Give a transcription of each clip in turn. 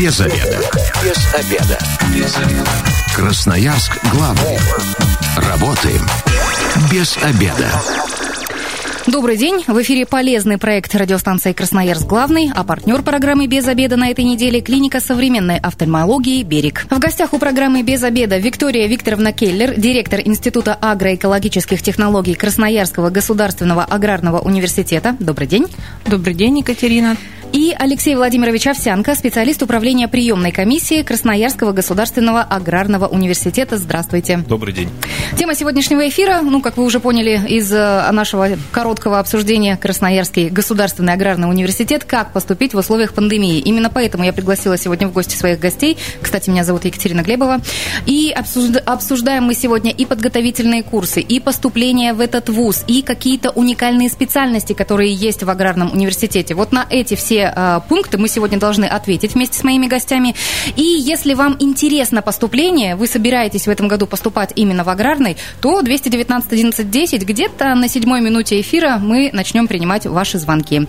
Без обеда. Без обеда. Без обеда. Красноярск главный. Работаем без обеда. Добрый день. В эфире полезный проект радиостанции «Красноярск главный», а партнер программы «Без обеда» на этой неделе – клиника современной офтальмологии «Берег». В гостях у программы «Без обеда» Виктория Викторовна Келлер, директор Института агроэкологических технологий Красноярского государственного аграрного университета. Добрый день. Добрый день, Екатерина. И Алексей Владимирович Овсянко, специалист управления приемной комиссии Красноярского государственного аграрного университета. Здравствуйте. Добрый день. Тема сегодняшнего эфира, ну, как вы уже поняли из э, нашего короткого обсуждения, Красноярский государственный аграрный университет, как поступить в условиях пандемии. Именно поэтому я пригласила сегодня в гости своих гостей. Кстати, меня зовут Екатерина Глебова. И обсуждаем мы сегодня и подготовительные курсы, и поступление в этот вуз, и какие-то уникальные специальности, которые есть в аграрном университете. Вот на эти все э, пункты мы сегодня должны ответить вместе с моими гостями. И если вам интересно поступление, вы собираетесь в этом году поступать именно в аграрный, то 219 11 10 где-то на седьмой минуте эфира мы начнем принимать ваши звонки.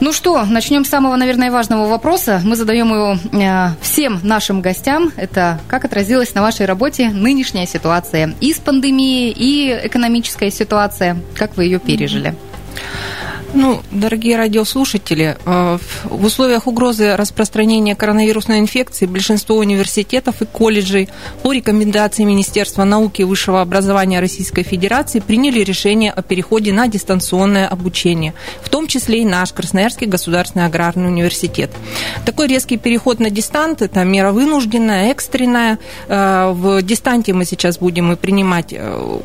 Ну что, начнем с самого, наверное, важного вопроса. Мы задаем его э, всем нашим гостям. Это как отразилась на вашей работе нынешняя ситуация и с пандемией, и экономическая ситуация. Как вы ее пережили? Ну, дорогие радиослушатели, э, в условиях угрозы распространения коронавирусной инфекции большинство университетов и колледжей по рекомендации Министерства науки и высшего образования Российской Федерации приняли решение о переходе на дистанционное обучение, в том числе и наш Красноярский государственный аграрный университет. Такой резкий переход на дистант – это мера вынужденная, экстренная. Э, в дистанте мы сейчас будем и принимать э,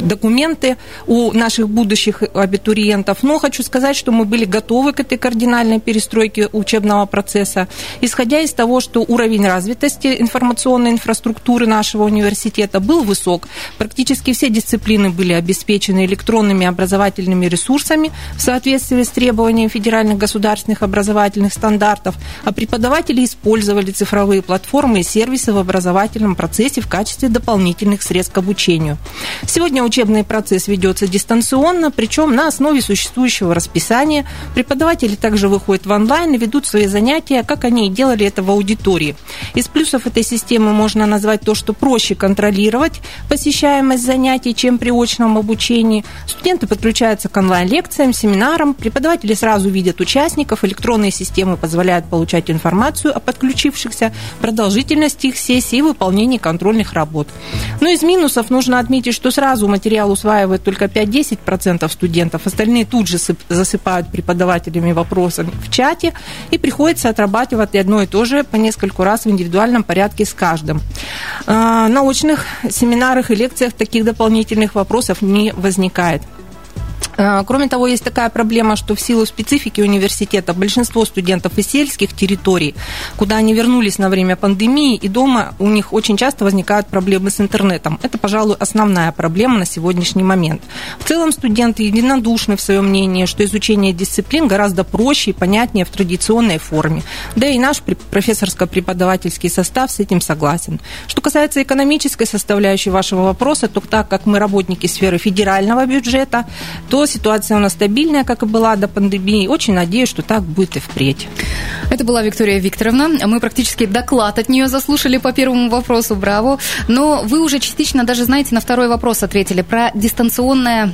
документы у наших будущих абитуриентов. Но хочу сказать, что мы были готовы к этой кардинальной перестройке учебного процесса, исходя из того, что уровень развитости информационной инфраструктуры нашего университета был высок. Практически все дисциплины были обеспечены электронными образовательными ресурсами в соответствии с требованиями федеральных государственных образовательных стандартов, а преподаватели использовали цифровые платформы и сервисы в образовательном процессе в качестве дополнительных средств к обучению. Сегодня учебный процесс ведется дистанционно, причем на основе существующего расписания. Преподаватели также выходят в онлайн и ведут свои занятия, как они и делали это в аудитории. Из плюсов этой системы можно назвать то, что проще контролировать посещаемость занятий, чем при очном обучении. Студенты подключаются к онлайн-лекциям, семинарам, преподаватели сразу видят участников, электронные системы позволяют получать информацию о подключившихся, продолжительности их сессий и выполнении контрольных работ. Но из минусов нужно отметить, что сразу материал усваивает только 5-10% студентов, остальные тут же засыпают преподавателями вопросами в чате, и приходится отрабатывать одно и то же по нескольку раз в индивидуальном порядке с каждым. А, на очных семинарах и лекциях таких дополнительных вопросов не возникает. Э, кроме того, есть такая проблема, что в силу специфики университета большинство студентов из сельских территорий, куда они вернулись на время пандемии, и дома у них очень часто возникают проблемы с интернетом. Это, пожалуй, основная проблема на сегодняшний момент. В целом студенты единодушны в своем мнении, что изучение дисциплин гораздо проще и понятнее в традиционной форме. Да и наш профессорско-преподавательский состав с этим согласен. Что касается экономической составляющей вашего вопроса, то так как мы работники сферы федерального бюджета, то ситуация у нас стабильная, как и была до пандемии. Очень надеюсь, что так будет и впредь. Это была Виктория Викторовна. Мы практически доклад от нее заслушали по первому вопросу. Браво. Но вы уже частично даже, знаете, на второй вопрос ответили про, дистанционное,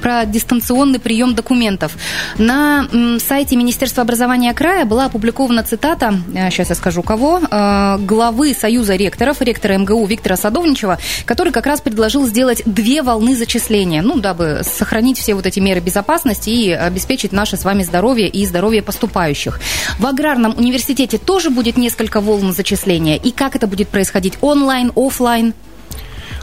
про дистанционный прием документов. На сайте Министерства образования края была опубликована цитата, сейчас э, я скажу кого, э, главы Союза ректоров, ректора МГУ Виктора Садовничева, который как раз предложил сделать две волны зачисления, ну, дабы сохранить сохранить все вот эти меры безопасности и обеспечить наше с вами здоровье и здоровье поступающих. В аграрном университете тоже будет несколько волн зачисления. И как это будет происходить? Онлайн, офлайн?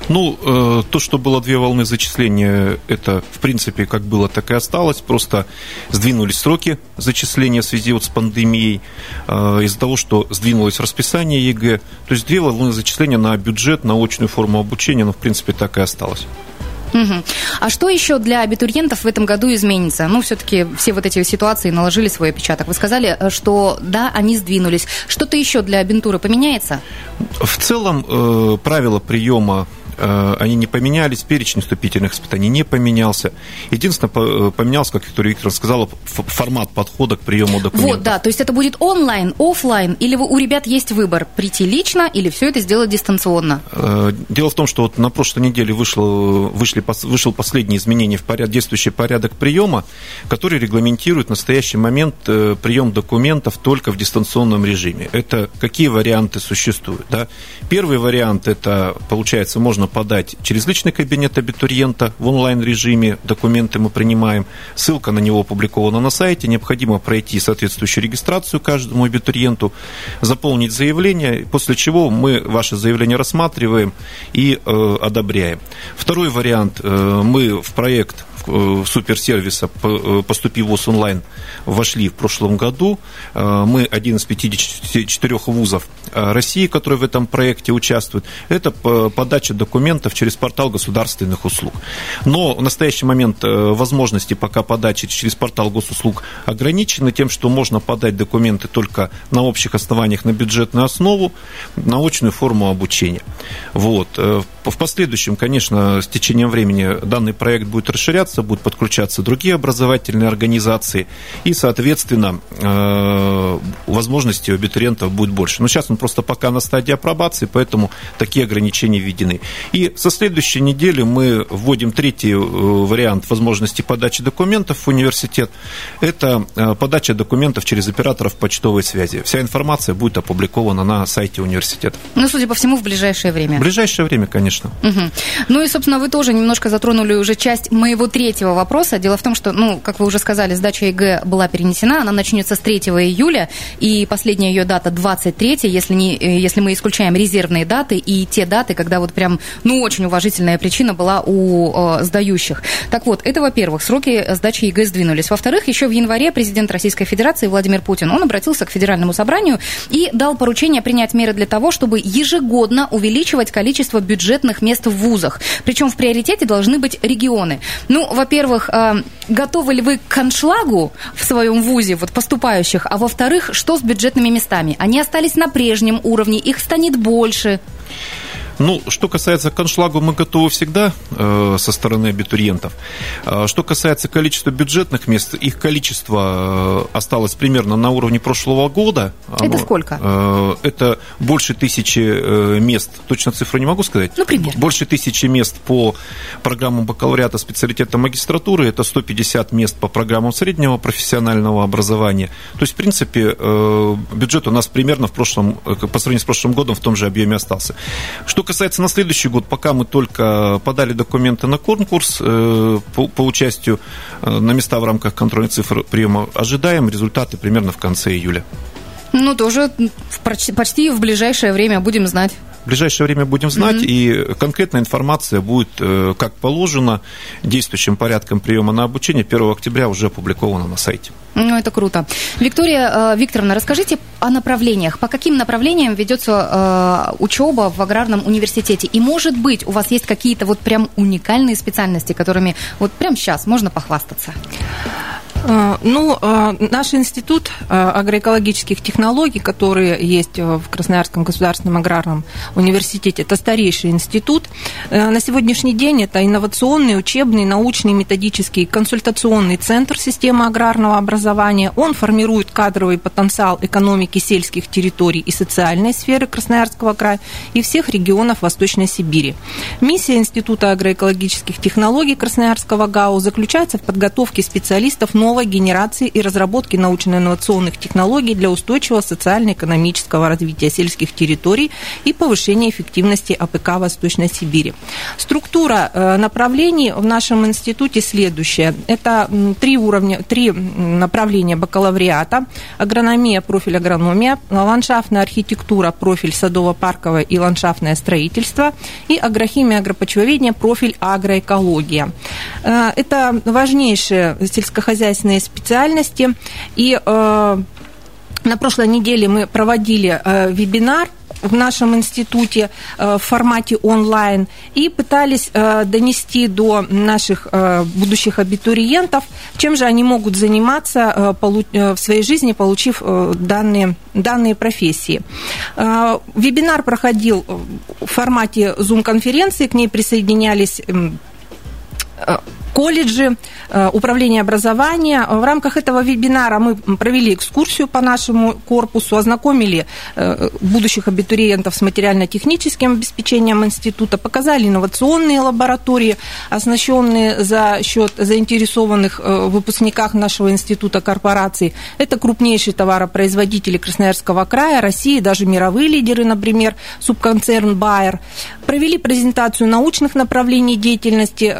Ну, э, то, что было две волны зачисления, это, в принципе, как было, так и осталось. Просто сдвинулись сроки зачисления в связи вот с пандемией, э, из-за того, что сдвинулось расписание ЕГЭ. То есть две волны зачисления на бюджет, на очную форму обучения, но, в принципе, так и осталось. Угу. А что еще для абитуриентов в этом году изменится? Ну, все-таки все вот эти ситуации наложили свой отпечаток. Вы сказали, э, что да, они сдвинулись. Что-то еще для абитуры поменяется? В целом, э, правила приема они не поменялись, перечень вступительных испытаний не поменялся. Единственное, поменялся, как Виктория Викторовна сказала, формат подхода к приему документов. Вот, да, то есть это будет онлайн, офлайн, или у ребят есть выбор, прийти лично или все это сделать дистанционно? Дело в том, что вот на прошлой неделе вышло, вышли, вышел последнее изменение в поряд, действующий порядок приема, который регламентирует в настоящий момент прием документов только в дистанционном режиме. Это какие варианты существуют? Да? Первый вариант – это, получается, можно подать через личный кабинет абитуриента в онлайн-режиме, документы мы принимаем, ссылка на него опубликована на сайте, необходимо пройти соответствующую регистрацию каждому абитуриенту, заполнить заявление, после чего мы ваше заявление рассматриваем и э, одобряем. Второй вариант. Э, – мы в проект Э, суперсервиса э, «Поступи ВУЗ онлайн» вошли в прошлом году. Э, мы один из 54 вузов России, которые в этом проекте участвуют. Это подача документов через портал государственных услуг. Но в настоящий момент возможности пока подачи через портал госуслуг ограничены тем, что можно подать документы только на общих основаниях на бюджетную основу, на очную форму обучения. Вот. В последующем, конечно, с течением времени данный проект будет расширяться, будут подключаться другие образовательные организации, и, соответственно, э, возможностей у абитуриентов будет больше. Но сейчас он просто пока на стадии апробации, поэтому такие ограничения введены. И со следующей недели мы вводим третий э, вариант возможности подачи документов в университет. Это э, подача документов через операторов почтовой связи. Вся информация будет опубликована на сайте университета. Ну, судя по всему, в ближайшее время. В ближайшее время, конечно конечно. Угу. Ну и, собственно, вы тоже немножко затронули уже часть моего третьего вопроса. Дело в том, что, ну, как вы уже сказали, сдача ЕГЭ была перенесена, она начнется с 3 июля, и последняя ее дата 23, если, не, э, если мы исключаем резервные даты и те даты, когда вот прям, ну, очень уважительная причина была у э, сдающих. Так вот, это, во-первых, сроки сдачи ЕГЭ сдвинулись. Во-вторых, еще в январе президент Российской Федерации Владимир Путин, он обратился к Федеральному собранию и дал поручение принять меры для того, чтобы ежегодно увеличивать количество бюджетных бюджетных мест в вузах. Причем в приоритете должны быть регионы. Ну, во-первых, э, готовы ли вы к аншлагу в своем вузе, вот поступающих? А во-вторых, что с бюджетными местами? Они остались на прежнем уровне, их станет больше. Ну, что касается коншлагу, мы готовы всегда э, со стороны абитуриентов. Э, что касается количества бюджетных мест, их количество э, осталось примерно на уровне прошлого года. Это сколько? Э, это больше тысячи э, мест. Точно цифру не могу сказать. Ну, примерно. Больше тысячи мест по программам бакалавриата, специалитета магистратуры. Это 150 мест по программам среднего профессионального образования. То есть, в принципе, э, бюджет у нас примерно в прошлом, э, по сравнению с прошлым годом в том же объеме остался. Что касается на следующий год, пока мы только подали документы на конкурс э, по, по участию э, на места в рамках контрольной цифры приема, ожидаем результаты примерно в конце июля. Ну, тоже почти в ближайшее время будем знать. В ближайшее время будем знать, mm-hmm. и конкретная информация будет, э, как положено, действующим порядком приема на обучение 1 октября уже опубликована на сайте. Ну, это круто. Виктория э, Викторовна, расскажите о направлениях. По каким направлениям ведется э, учеба в аграрном университете? И, может быть, у вас есть какие-то вот прям уникальные специальности, которыми вот прямо сейчас можно похвастаться? Ну, наш институт агроэкологических технологий, который есть в Красноярском государственном аграрном университете, это старейший институт. На сегодняшний день это инновационный, учебный, научный, методический, консультационный центр системы аграрного образования. Он формирует кадровый потенциал экономики сельских территорий и социальной сферы Красноярского края и всех регионов Восточной Сибири. Миссия Института агроэкологических технологий Красноярского ГАУ заключается в подготовке специалистов новой генерации и разработки научно-инновационных технологий для устойчивого социально-экономического развития сельских территорий и повышения эффективности АПК Восточной Сибири. Структура э, направлений в нашем институте следующая. Это три уровня, три направления бакалавриата. Агрономия, профиль агрономия, ландшафтная архитектура, профиль садово-парковое и ландшафтное строительство и агрохимия, агропочвоведение, профиль агроэкология. Э, это важнейшие сельскохозяйственные специальности. И э, на прошлой неделе мы проводили вебинар в нашем институте в формате онлайн и пытались донести до наших будущих абитуриентов, чем же они могут заниматься в своей жизни, получив данные, данные профессии. Вебинар проходил в формате Zoom-конференции, к ней присоединялись колледжи, э, управление образования. В рамках этого вебинара мы провели экскурсию по нашему корпусу, ознакомили э, будущих абитуриентов с материально-техническим обеспечением института, показали инновационные лаборатории, оснащенные за счет заинтересованных э, выпускниках нашего института корпораций. Это крупнейшие товаропроизводители Красноярского края, России, даже мировые лидеры, например, субконцерн Bayer. Провели презентацию научных направлений деятельности,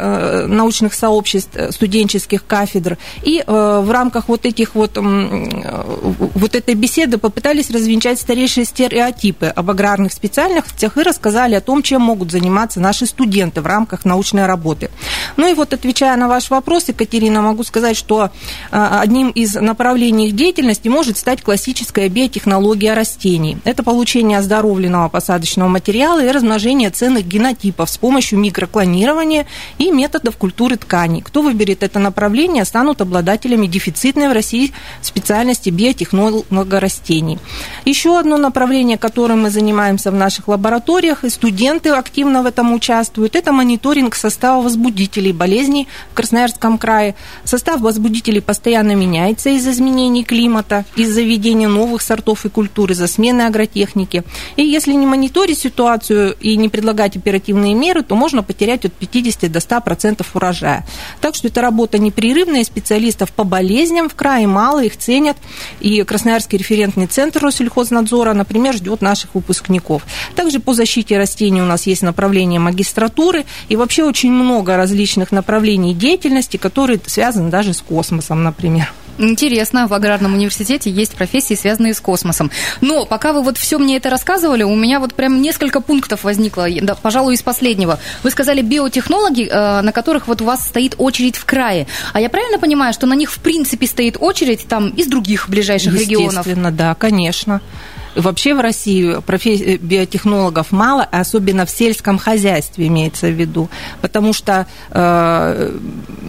научных сообществ сообществ э, студенческих кафедр. И э, в рамках вот этих вот, вот этой беседы попытались развенчать старейшие стереотипы об аграрных специальностях и рассказали о том, чем могут заниматься наши студенты в рамках научной работы. Ну и вот отвечая на ваш вопрос, Екатерина, могу сказать, что э, одним из направлений их деятельности может стать классическая биотехнология растений. Это получение оздоровленного посадочного материала и размножение ценных генотипов с помощью микроклонирования и методов культуры тканей тканей. Кто выберет это направление, станут обладателями дефицитной в России специальности биотехнолога растений. Еще одно направление, которым мы занимаемся в наших лабораториях, и студенты активно в этом участвуют, это мониторинг состава возбудителей болезней в Красноярском крае. Состав возбудителей постоянно меняется из-за изменений климата, из-за введения новых сортов и культур, из-за смены агротехники. И если не мониторить ситуацию и не предлагать оперативные меры, то можно потерять от 50 до 100% урожая. Так что это работа непрерывная, специалистов по болезням в крае мало, их ценят. И Красноярский референтный центр Россельхознадзора, например, ждет наших выпускников. Также по защите растений у нас есть направление магистратуры и вообще очень много различных направлений деятельности, которые связаны даже с космосом, например. Интересно, в аграрном университете есть профессии, связанные с космосом. Но пока вы вот все мне это рассказывали, у меня вот прям несколько пунктов возникло, да, пожалуй, из последнего. Вы сказали биотехнологи, э, на которых вот у вас стоит очередь в крае. А я правильно понимаю, что на них в принципе стоит очередь там из других ближайших регионов? Естественно, да, конечно. Вообще в России профессий биотехнологов мало, особенно в сельском хозяйстве имеется в виду, потому что э,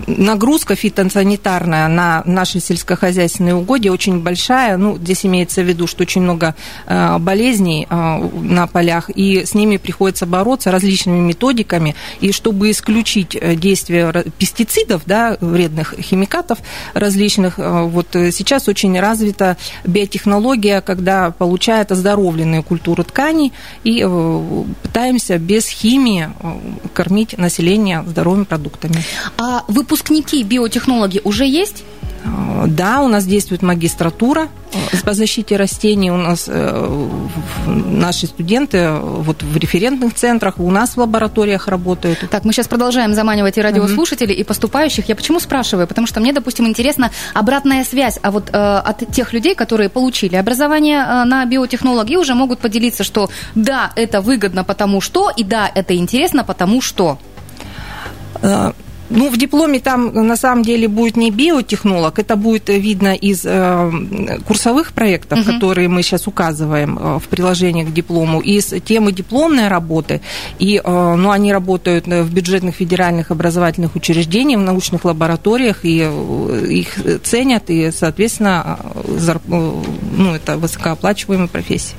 нагрузка фитосанитарная на наши сельскохозяйственные угодья очень большая. Ну, здесь имеется в виду, что очень много э, болезней э, на полях, и с ними приходится бороться различными методиками. И чтобы исключить э, действие пестицидов, да, вредных химикатов различных, э, вот сейчас очень развита биотехнология, когда получается получает оздоровленные культуры тканей и э, пытаемся без химии э, кормить население здоровыми продуктами. А выпускники биотехнологи уже есть? Э, да, у нас действует магистратура по защите растений. У нас э, наши студенты вот в референтных центрах, у нас в лабораториях работают. Так, мы сейчас продолжаем заманивать и радиослушателей, угу. и поступающих. Я почему спрашиваю? Потому что мне, допустим, интересна обратная связь. А вот э, от тех людей, которые получили образование э, на биотехнологии, уже могут поделиться, что да, это выгодно потому что, и да, это интересно потому что. Э, ну, в дипломе там на самом деле будет не биотехнолог, это будет видно из э, курсовых проектов, угу. которые мы сейчас указываем э, в приложении к диплому, из темы дипломной работы. И, э, ну, они работают в бюджетных федеральных образовательных учреждениях, в научных лабораториях, и э, их ценят, и, соответственно, э, зарп... Э, ну, это высокооплачиваемая профессия.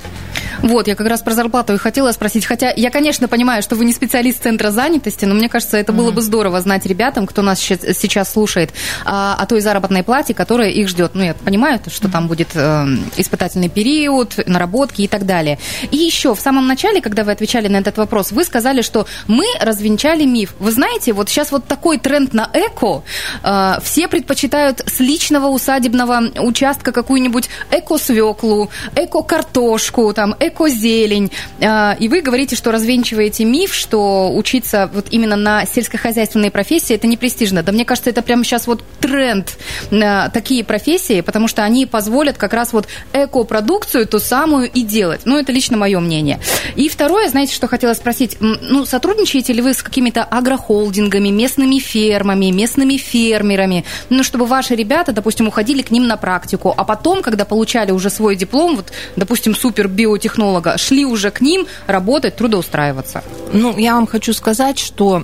Вот, я как раз про зарплату и хотела спросить. Хотя я, конечно, понимаю, что вы не специалист центра занятости, но мне кажется, это было бы здорово знать ребятам, кто нас сейчас слушает, о, о той заработной плате, которая их ждет. Ну, я понимаю, что там будет э, испытательный период, наработки и так далее. И еще в самом начале, когда вы отвечали на этот вопрос, вы сказали, что мы развенчали миф. Вы знаете, вот сейчас вот такой тренд на эко. Э, все предпочитают с личного усадебного участка какую-нибудь эко-свеклу, эко-картошку, там, экозелень. А, и вы говорите, что развенчиваете миф, что учиться вот именно на сельскохозяйственной профессии это не престижно. Да мне кажется, это прямо сейчас вот тренд на такие профессии, потому что они позволят как раз вот экопродукцию ту самую и делать. Ну, это лично мое мнение. И второе, знаете, что хотела спросить? Ну, сотрудничаете ли вы с какими-то агрохолдингами, местными фермами, местными фермерами, ну, чтобы ваши ребята, допустим, уходили к ним на практику, а потом, когда получали уже свой диплом, вот, допустим, супер биотехнологии, биотехнолога, шли уже к ним работать, трудоустраиваться? Ну, я вам хочу сказать, что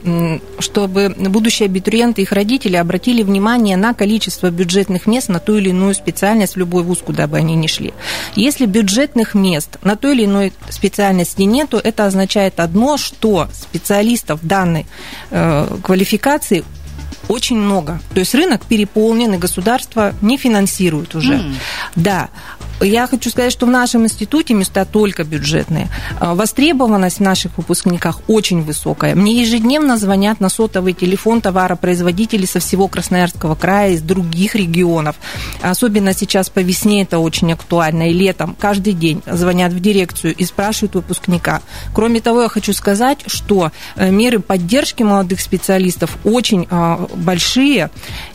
чтобы будущие абитуриенты и их родители обратили внимание на количество бюджетных мест на ту или иную специальность в любой вуз, куда бы они ни шли. Если бюджетных мест на той или иной специальности нету, это означает одно, что специалистов данной э, квалификации очень много. То есть рынок переполнен, и государство не финансирует уже. Mm. Да. Я хочу сказать, что в нашем институте места только бюджетные. А, востребованность в наших выпускниках очень высокая. Мне ежедневно звонят на сотовый телефон товаропроизводителей со всего Красноярского края, из других регионов. Особенно сейчас по весне это очень актуально, и летом. Каждый день звонят в дирекцию и спрашивают выпускника. Кроме того, я хочу сказать, что э, меры поддержки молодых специалистов очень а, большие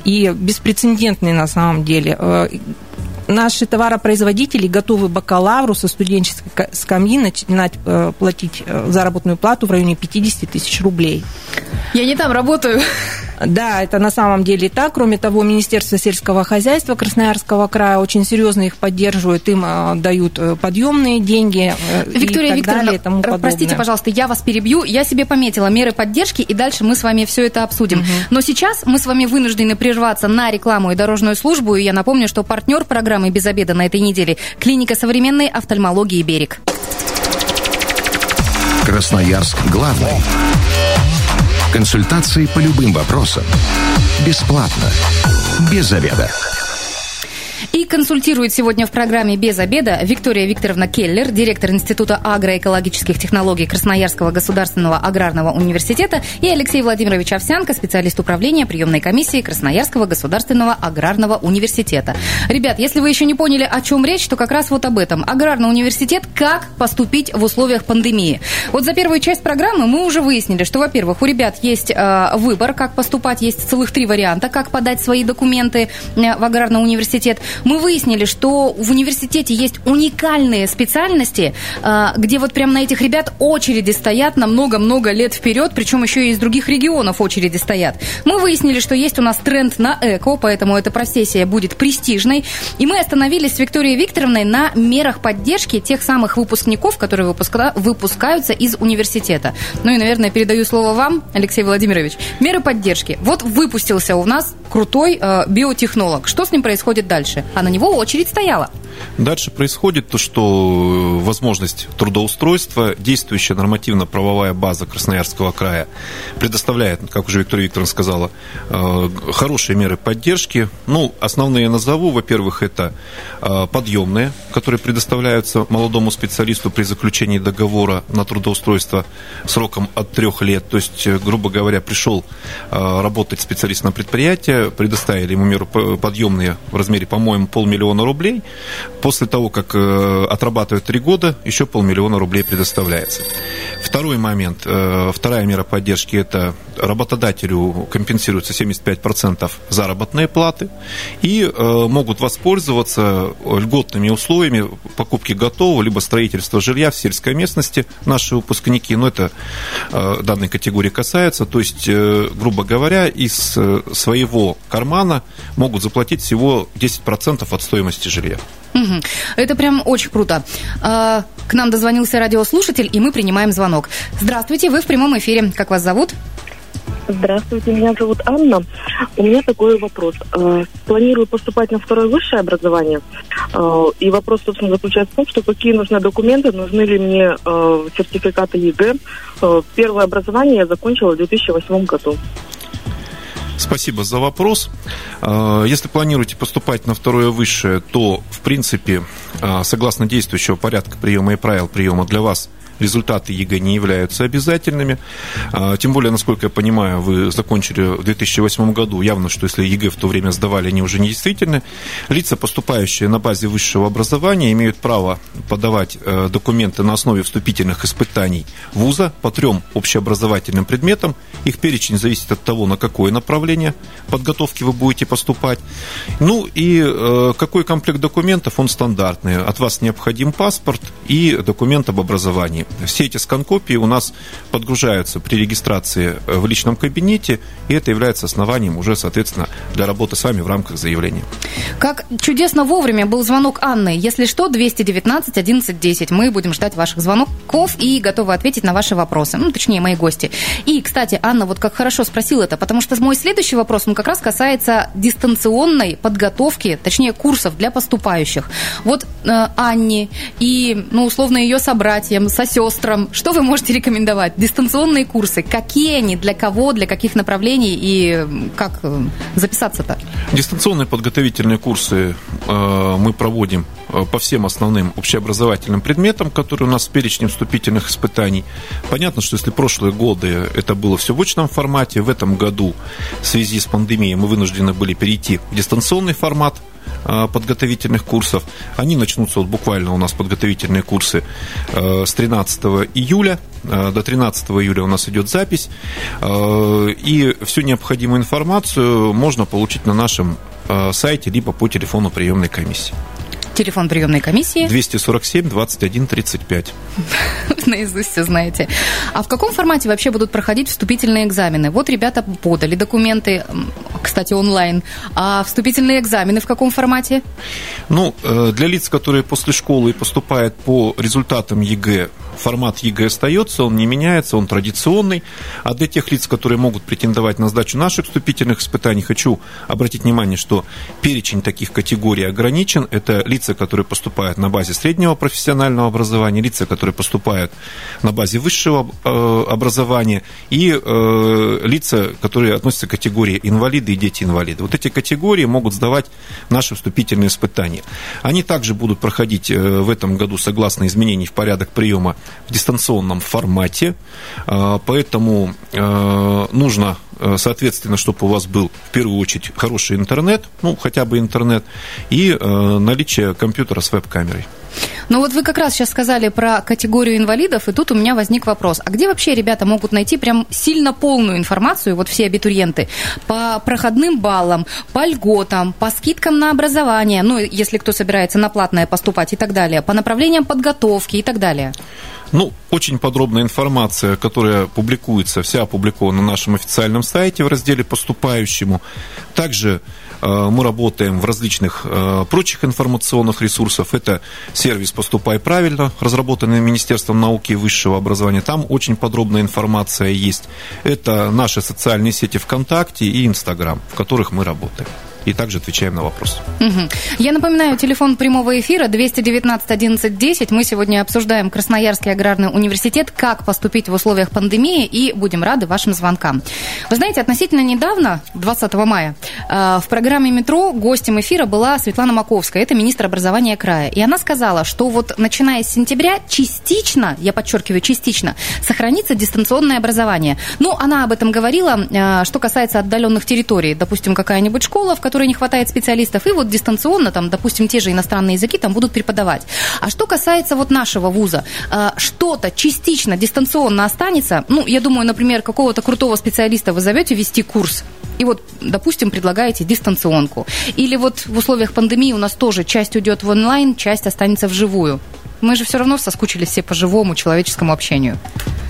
и беспрецедентные на самом деле э, наши товаропроизводители готовы бакалавру со студенческой скамьи начинать э, платить э, заработную плату в районе 50 тысяч рублей. Я не там работаю. Да, это на самом деле так. Кроме того, Министерство сельского хозяйства Красноярского края очень серьезно их поддерживает, им э, дают подъемные деньги. Виктория и Викторовна, далее, и тому простите, пожалуйста, я вас перебью. Я себе пометила меры поддержки, и дальше мы с вами все это обсудим. Угу. Но сейчас мы с вами вынуждены прерваться на рекламу и дорожную службу. И я напомню, что партнер программы «Без обеда» на этой неделе. Клиника современной офтальмологии «Берег». Красноярск главный. Консультации по любым вопросам. Бесплатно. Без обеда. И консультирует сегодня в программе «Без обеда» Виктория Викторовна Келлер, директор Института агроэкологических технологий Красноярского государственного аграрного университета, и Алексей Владимирович Овсянко, специалист управления приемной комиссии Красноярского государственного аграрного университета. Ребят, если вы еще не поняли, о чем речь, то как раз вот об этом. Аграрный университет «Как поступить в условиях пандемии». Вот за первую часть программы мы уже выяснили, что, во-первых, у ребят есть э, выбор, как поступать, есть целых три варианта, как подать свои документы э, в аграрный университет. Мы выяснили, что в университете есть уникальные специальности, а, где вот прям на этих ребят очереди стоят на много-много лет вперед, причем еще и из других регионов очереди стоят. Мы выяснили, что есть у нас тренд на эко, поэтому эта профессия будет престижной. И мы остановились с Викторией Викторовной на мерах поддержки тех самых выпускников, которые выпуска... выпускаются из университета. Ну и, наверное, передаю слово вам, Алексей Владимирович. Меры поддержки. Вот выпустился у нас крутой э, биотехнолог. Что с ним происходит дальше? А на него очередь стояла. Дальше происходит то, что э, возможность трудоустройства, действующая нормативно-правовая база Красноярского края предоставляет, как уже Виктория Викторовна сказала, э, хорошие меры поддержки. Ну, основные я назову. Во-первых, это э, подъемные, которые предоставляются молодому специалисту при заключении договора на трудоустройство сроком от трех лет. То есть, грубо говоря, пришел работать специалист на предприятие, предоставили ему меру подъемные в размере, по-моему, полмиллиона рублей. После того, как э, отрабатывают три года, еще полмиллиона рублей предоставляется. Второй момент, э, вторая мера поддержки – это работодателю компенсируется 75% заработной платы и э, могут воспользоваться льготными условиями покупки готового либо строительства жилья в сельской местности наши выпускники, но это данной категории касается, то есть, грубо говоря, из своего кармана могут заплатить всего 10% от стоимости жилья. Угу. Это прям очень круто. А, к нам дозвонился радиослушатель, и мы принимаем звонок. Здравствуйте, вы в прямом эфире. Как вас зовут? Здравствуйте, меня зовут Анна. У меня такой вопрос. А, планирую поступать на второе высшее образование. А, и вопрос, собственно, заключается в том, что какие нужны документы, нужны ли мне сертификаты ЕГЭ. Первое образование я закончила в 2008 году. Спасибо за вопрос. А, если планируете поступать на второе высшее, то, в принципе, а, согласно действующего порядка приема и правил приема для вас результаты ЕГЭ не являются обязательными. А, тем более, насколько я понимаю, вы закончили в 2008 году. Явно, что если ЕГЭ в то время сдавали, они уже не действительны. Лица, поступающие на базе высшего образования, имеют право подавать э, документы на основе вступительных испытаний вуза по трем общеобразовательным предметам. Их перечень зависит от того, на какое направление подготовки вы будете поступать. Ну и э, какой комплект документов, он стандартный. От вас необходим паспорт и документ об образовании. Все эти скан-копии у нас подгружаются при регистрации в личном кабинете, и это является основанием уже, соответственно, для работы с вами в рамках заявления. Как чудесно вовремя был звонок Анны. Если что, 219 11 10. Мы будем ждать ваших звонков и готовы ответить на ваши вопросы. Ну, точнее, мои гости. И, кстати, Анна вот как хорошо спросила это, потому что мой следующий вопрос, он как раз касается дистанционной подготовки, точнее, курсов для поступающих. Вот э, Анне и, ну, условно, ее собратьям, сестрам, что вы можете рекомендовать? Дистанционные курсы, какие они, для кого, для каких направлений и как э, записаться-то? Дистанционные подготовительные курсы э, мы проводим э, по всем основным общеобразовательным предметам, которые у нас в перечне вступительных испытаний. Понятно, что если прошлые годы это было все в очном формате, в этом году в связи с пандемией мы вынуждены были перейти в дистанционный формат подготовительных курсов. Они начнутся вот буквально у нас подготовительные курсы с 13 июля. До 13 июля у нас идет запись. И всю необходимую информацию можно получить на нашем Э, сайте, либо по телефону приемной комиссии. Телефон приемной комиссии? 247 21 35. Наизусть все знаете. А в каком формате вообще будут проходить вступительные экзамены? Вот ребята подали документы, кстати, онлайн. А вступительные экзамены в каком формате? Ну, э, для лиц, которые после школы поступают по результатам ЕГЭ формат ЕГЭ остается, он не меняется, он традиционный. А для тех лиц, которые могут претендовать на сдачу наших вступительных испытаний, хочу обратить внимание, что перечень таких категорий ограничен. Это лица, которые поступают на базе среднего профессионального образования, лица, которые поступают на базе высшего э, образования и э, лица, которые относятся к категории инвалиды и дети-инвалиды. Вот эти категории могут сдавать наши вступительные испытания. Они также будут проходить э, в этом году согласно изменений в порядок приема в дистанционном формате, а, поэтому а, нужно а, соответственно, чтобы у вас был в первую очередь хороший интернет, ну, хотя бы интернет, и наличие компьютера с веб-камерой. Ну вот вы как раз сейчас сказали про категорию инвалидов, и тут у меня возник вопрос. А где вообще ребята могут найти прям сильно полную информацию, вот все абитуриенты, по проходным баллам, по льготам, по скидкам на образование, ну, если кто собирается на платное поступать и так далее, по направлениям подготовки и так далее? Ну, очень подробная информация, которая публикуется, вся опубликована на нашем официальном сайте в разделе «Поступающему». Также мы работаем в различных э, прочих информационных ресурсах. Это сервис «Поступай правильно», разработанный Министерством науки и высшего образования. Там очень подробная информация есть. Это наши социальные сети ВКонтакте и Инстаграм, в которых мы работаем и также отвечаем на вопросы. Угу. Я напоминаю, телефон прямого эфира 219 11 10. Мы сегодня обсуждаем Красноярский аграрный университет, как поступить в условиях пандемии, и будем рады вашим звонкам. Вы знаете, относительно недавно, 20 мая, э, в программе «Метро» гостем эфира была Светлана Маковская, это министр образования края. И она сказала, что вот начиная с сентября частично, я подчеркиваю, частично, сохранится дистанционное образование. Ну, она об этом говорила, э, что касается отдаленных территорий. Допустим, какая-нибудь школа, в которой которой не хватает специалистов, и вот дистанционно, там, допустим, те же иностранные языки там будут преподавать. А что касается вот нашего вуза, э, что-то частично дистанционно останется, ну, я думаю, например, какого-то крутого специалиста вы зовете вести курс, и вот, допустим, предлагаете дистанционку. Или вот в условиях пандемии у нас тоже часть уйдет в онлайн, часть останется вживую. Мы же все равно соскучились все по живому человеческому общению.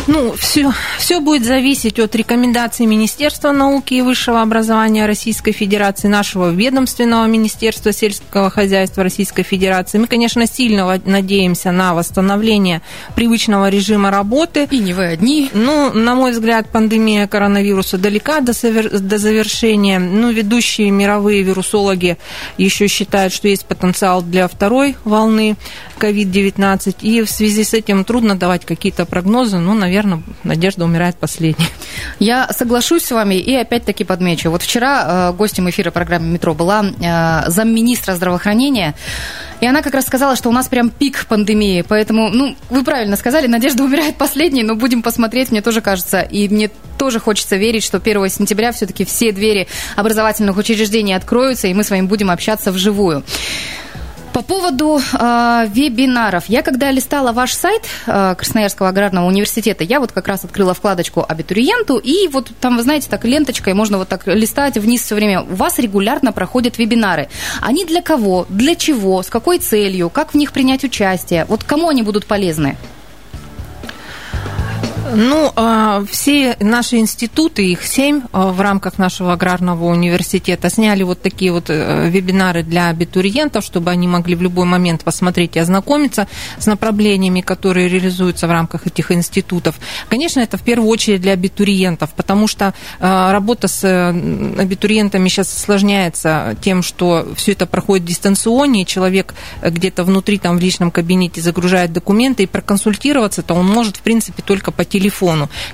Ну, все, все будет зависеть от рекомендаций Министерства науки и высшего образования Российской Федерации, нашего ведомственного Министерства сельского хозяйства Российской Федерации. Мы, конечно, сильно надеемся на восстановление привычного режима работы. И не вы одни. Ну, на мой взгляд, пандемия коронавируса далека до, совер... до завершения. Ну, ведущие мировые вирусологи еще считают, что есть потенциал для второй волны COVID-19. И в связи с этим трудно давать какие-то прогнозы. Наверное, наверное, надежда умирает последней. Я соглашусь с вами и опять-таки подмечу. Вот вчера э, гостем эфира программы «Метро» была э, замминистра здравоохранения, и она как раз сказала, что у нас прям пик пандемии. Поэтому, ну, вы правильно сказали, надежда умирает последней, но будем посмотреть, мне тоже кажется. И мне тоже хочется верить, что 1 сентября все-таки все двери образовательных учреждений откроются, и мы с вами будем общаться вживую. По поводу э, вебинаров. Я когда листала ваш сайт э, Красноярского аграрного университета, я вот как раз открыла вкладочку абитуриенту, и вот там, вы знаете, так ленточкой можно вот так листать вниз все время. У вас регулярно проходят вебинары. Они для кого? Для чего? С какой целью? Как в них принять участие? Вот кому они будут полезны? Ну, а, все наши институты, их семь а, в рамках нашего аграрного университета, сняли вот такие вот э, вебинары для абитуриентов, чтобы они могли в любой момент посмотреть и ознакомиться с направлениями, которые реализуются в рамках этих институтов. Конечно, это в первую очередь для абитуриентов, потому что а, работа с э, абитуриентами сейчас осложняется тем, что все это проходит дистанционнее, человек где-то внутри, там в личном кабинете загружает документы, и проконсультироваться, то он может, в принципе, только по телефону.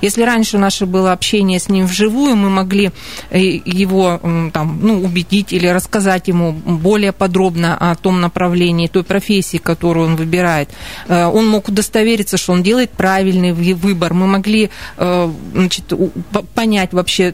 Если раньше наше было общение с ним вживую, мы могли э, его там, ну, убедить или рассказать ему более подробно о том направлении, той профессии, которую он выбирает. Э, он мог удостовериться, что он делает правильный выбор. Мы могли э, значит, понять вообще,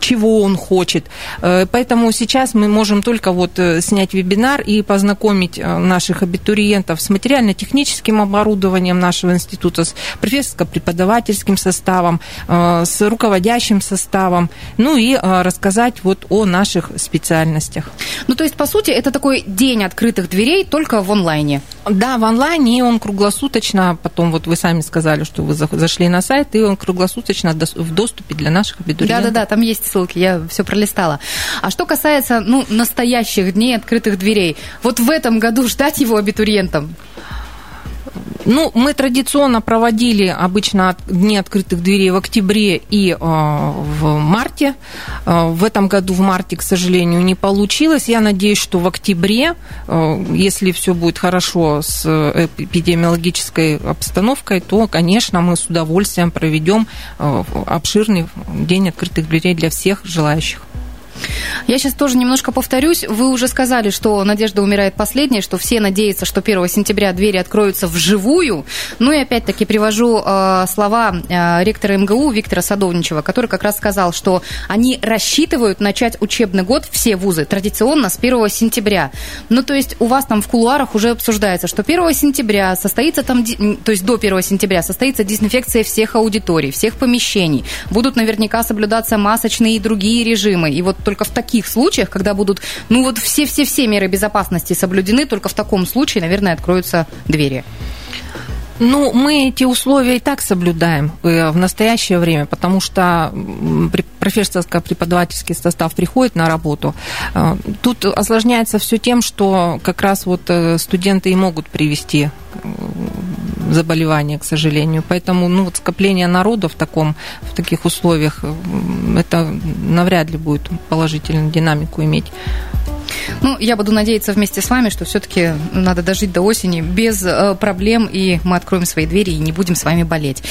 чего он хочет. Поэтому сейчас мы можем только вот снять вебинар и познакомить наших абитуриентов с материально-техническим оборудованием нашего института, с профессорско-преподавательским преподавательским составом, э, с руководящим составом, ну и э, рассказать вот о наших специальностях. Ну, то есть, по сути, это такой день открытых дверей только в онлайне. Да, в онлайне, и он круглосуточно, потом вот вы сами сказали, что вы зашли на сайт, и он круглосуточно в доступе для наших абитуриентов. Да-да-да, там есть ссылки, я все пролистала. А что касается, ну, настоящих дней открытых дверей, вот в этом году ждать его абитуриентам? Ну, мы традиционно проводили обычно дни открытых дверей в октябре и э, в марте. Э, в этом году в марте, к сожалению, не получилось. Я надеюсь, что в октябре, э, если все будет хорошо с эпидемиологической обстановкой, то, конечно, мы с удовольствием проведем обширный день открытых дверей для всех желающих. Я сейчас тоже немножко повторюсь. Вы уже сказали, что надежда умирает последней, что все надеются, что 1 сентября двери откроются вживую. Ну и опять-таки привожу э, слова э, ректора МГУ Виктора Садовничева, который как раз сказал, что они рассчитывают начать учебный год, все вузы, традиционно с 1 сентября. Ну то есть у вас там в кулуарах уже обсуждается, что 1 сентября состоится там, то есть до 1 сентября состоится дезинфекция всех аудиторий, всех помещений. Будут наверняка соблюдаться масочные и другие режимы. И вот только в таких случаях, когда будут, ну вот все-все-все меры безопасности соблюдены, только в таком случае, наверное, откроются двери. Ну, мы эти условия и так соблюдаем э, в настоящее время, потому что профессорско-преподавательский состав приходит на работу. Э, тут осложняется все тем, что как раз вот э, студенты и могут привести заболевания, к сожалению. Поэтому ну, вот скопление народа в, таком, в таких условиях, это навряд ли будет положительную динамику иметь. Ну, я буду надеяться вместе с вами, что все-таки надо дожить до осени без э, проблем, и мы откроем свои двери и не будем с вами болеть.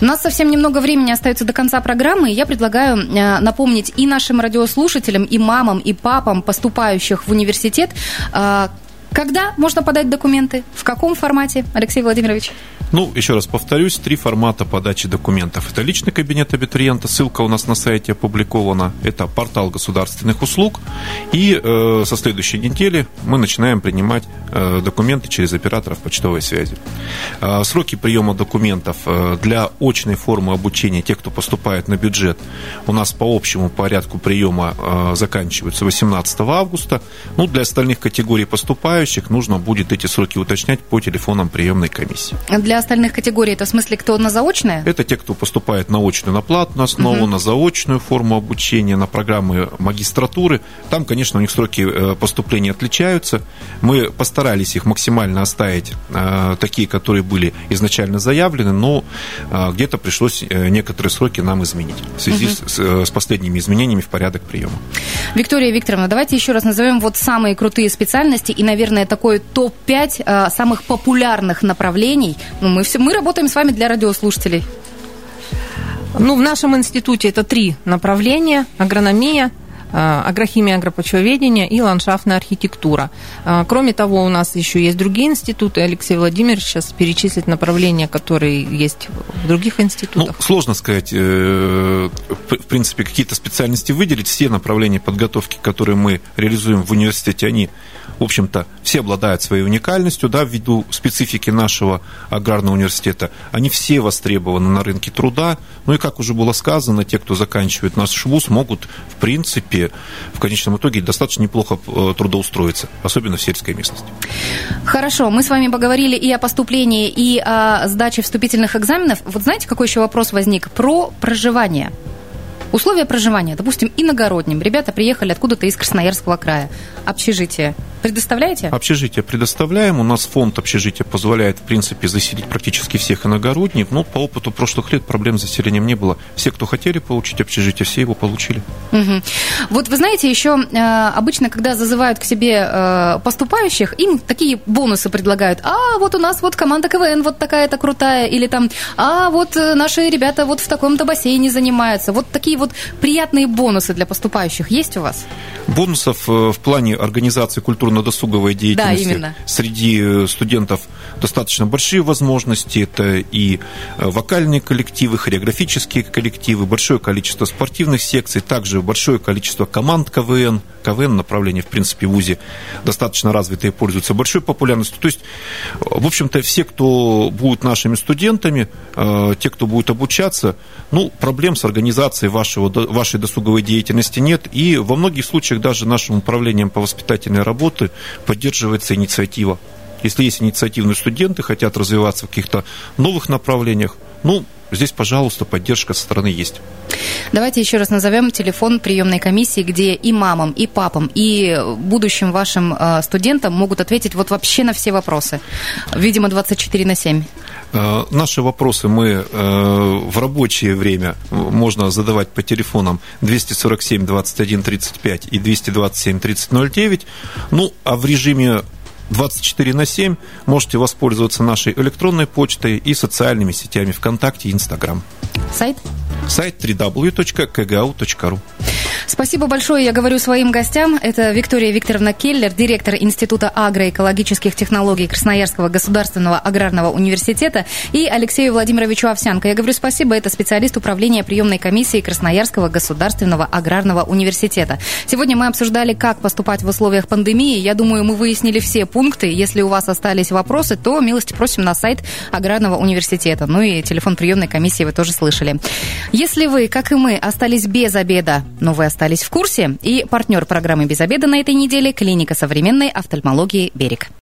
У нас совсем немного времени остается до конца программы, и я предлагаю э, напомнить и нашим радиослушателям, и мамам, и папам, поступающих в университет, э, когда можно подать документы? В каком формате, Алексей Владимирович? Ну, еще раз повторюсь, три формата подачи документов. Это личный кабинет абитуриента, ссылка у нас на сайте опубликована. Это портал государственных услуг. И э, со следующей недели мы начинаем принимать э, документы через операторов почтовой связи. Э, сроки приема документов э, для очной формы обучения тех, кто поступает на бюджет, у нас по общему порядку приема э, заканчиваются 18 августа. Ну, для остальных категорий поступающих нужно будет эти сроки уточнять по телефонам приемной комиссии. Для для остальных категорий это в смысле кто на заочное? Это те, кто поступает на очную, на платную основу, угу. на заочную форму обучения, на программы магистратуры. Там, конечно, у них сроки э, поступления отличаются. Мы постарались их максимально оставить э, такие, которые были изначально заявлены, но э, где-то пришлось некоторые сроки нам изменить в связи угу. с, с последними изменениями в порядок приема. Виктория Викторовна, давайте еще раз назовем вот самые крутые специальности и, наверное, такой топ-5 самых популярных направлений, ну, мы, все, мы работаем с вами для радиослушателей. Ну, в нашем институте это три направления. Агрономия, агрохимия, агропочвоведение и ландшафтная архитектура. А, кроме того, у нас еще есть другие институты. Алексей Владимирович сейчас перечислит направления, которые есть в других институтах. Ну, сложно сказать, э, в принципе, какие-то специальности выделить. Все направления подготовки, которые мы реализуем в университете, они в общем-то, все обладают своей уникальностью, да, ввиду специфики нашего аграрного университета. Они все востребованы на рынке труда. Ну и, как уже было сказано, те, кто заканчивает наш вуз, могут, в принципе, в конечном итоге достаточно неплохо э, трудоустроиться, особенно в сельской местности. Хорошо, мы с вами поговорили и о поступлении, и о сдаче вступительных экзаменов. Вот знаете, какой еще вопрос возник? Про проживание. Условия проживания, допустим, иногородним. Ребята приехали откуда-то из Красноярского края. Общежитие. Предоставляете? Общежитие предоставляем. У нас фонд общежития позволяет, в принципе, заселить практически всех иногородних. Но по опыту прошлых лет проблем с заселением не было. Все, кто хотели получить общежитие, все его получили. Угу. Вот вы знаете, еще э, обычно, когда зазывают к себе э, поступающих, им такие бонусы предлагают. А, вот у нас вот команда КВН вот такая-то крутая. Или там, а, вот э, наши ребята вот в таком-то бассейне занимаются. Вот такие вот приятные бонусы для поступающих есть у вас? Бонусов в плане организации культурно-досуговой деятельности. Да, именно. Среди э, студентов достаточно большие возможности. Это и э, вокальные коллективы, хореографические коллективы, большое количество спортивных секций, также большое количество команд КВН. КВН направление, в принципе, в ВУЗе достаточно развитые, пользуются большой популярностью. То есть, в общем-то, все, кто будут нашими студентами, э, те, кто будет обучаться, ну, проблем с организацией вашего, вашей досуговой деятельности нет. И во многих случаях даже нашим управлением по воспитательной работе поддерживается инициатива. Если есть инициативные студенты, хотят развиваться в каких-то новых направлениях, ну, здесь, пожалуйста, поддержка со стороны есть. Давайте еще раз назовем телефон приемной комиссии, где и мамам, и папам, и будущим вашим э, студентам могут ответить вот вообще на все вопросы. Видимо, 24 на 7. Э, наши вопросы мы э, в рабочее время можно задавать по телефонам 247 21 35 и 227 30 09. Ну, а в режиме 24 на 7 можете воспользоваться нашей электронной почтой и социальными сетями ВКонтакте и Инстаграм. Сайт? Сайт www.kgau.ru Спасибо большое. Я говорю своим гостям. Это Виктория Викторовна Келлер, директор Института агроэкологических технологий Красноярского государственного аграрного университета, и Алексею Владимировичу Овсянко. Я говорю спасибо. Это специалист управления приемной комиссии Красноярского государственного аграрного университета. Сегодня мы обсуждали, как поступать в условиях пандемии. Я думаю, мы выяснили все пункты. Если у вас остались вопросы, то милости просим на сайт аграрного университета. Ну и телефон приемной комиссии вы тоже слышали. Если вы, как и мы, остались без обеда, но вы остались в курсе, и партнер программы «Без обеда» на этой неделе – клиника современной офтальмологии «Берег».